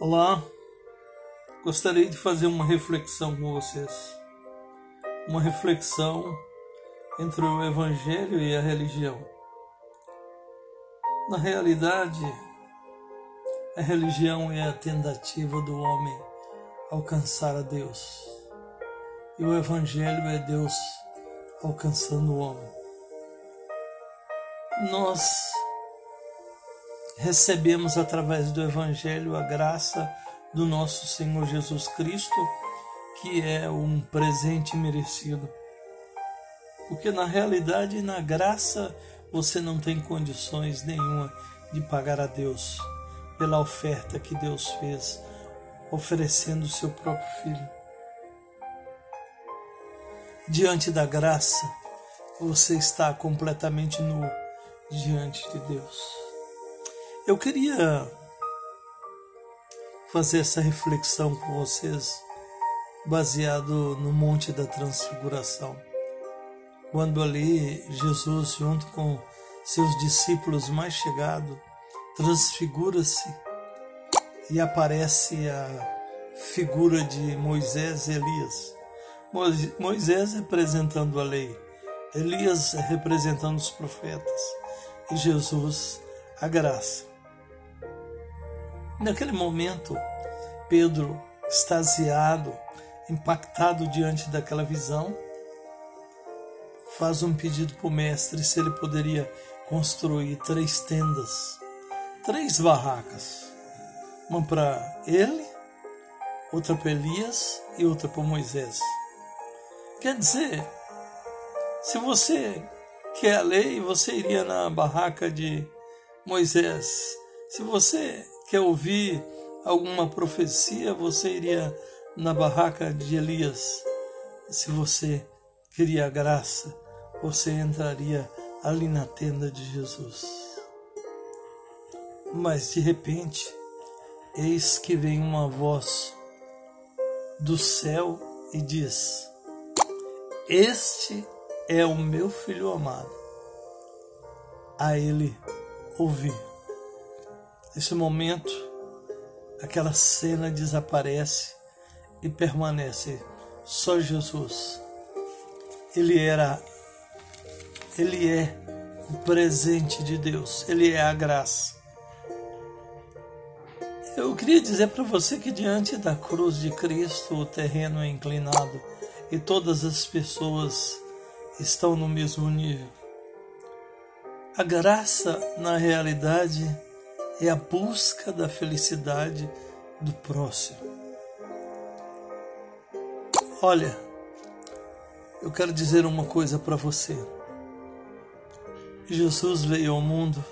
Olá, gostaria de fazer uma reflexão com vocês. Uma reflexão entre o Evangelho e a religião. Na realidade, a religião é a tentativa do homem alcançar a Deus. E o Evangelho é Deus alcançando o homem. Nós recebemos através do Evangelho a graça do nosso Senhor Jesus Cristo, que é um presente merecido. Porque na realidade, na graça, você não tem condições nenhuma de pagar a Deus pela oferta que Deus fez, oferecendo o seu próprio Filho. Diante da graça, você está completamente nu diante de Deus. Eu queria fazer essa reflexão com vocês, baseado no Monte da Transfiguração. Quando ali Jesus, junto com seus discípulos mais chegados, transfigura-se e aparece a figura de Moisés e Elias. Moisés representando a lei, Elias representando os profetas e Jesus a graça. Naquele momento, Pedro, extasiado, impactado diante daquela visão, faz um pedido para o mestre se ele poderia construir três tendas, três barracas, uma para ele, outra para Elias e outra para Moisés. Quer dizer, se você quer a lei, você iria na barraca de Moisés. Se você quer ouvir alguma profecia, você iria na barraca de Elias. Se você queria graça, você entraria ali na tenda de Jesus. Mas de repente, eis que vem uma voz do céu e diz: Este é o meu filho amado. A ele ouvi. Nesse momento, aquela cena desaparece e permanece só Jesus. Ele era, ele é o presente de Deus, ele é a graça. Eu queria dizer para você que diante da cruz de Cristo o terreno é inclinado e todas as pessoas estão no mesmo nível. A graça, na realidade, é a busca da felicidade do próximo. Olha, eu quero dizer uma coisa para você. Jesus veio ao mundo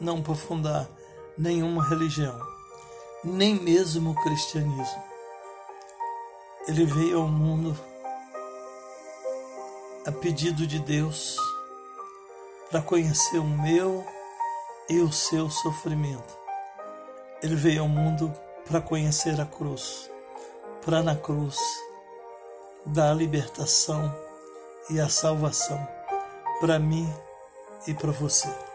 não para fundar nenhuma religião, nem mesmo o cristianismo. Ele veio ao mundo a pedido de Deus para conhecer o meu e o seu sofrimento. Ele veio ao mundo para conhecer a cruz, para na cruz dar a libertação e a salvação para mim e para você.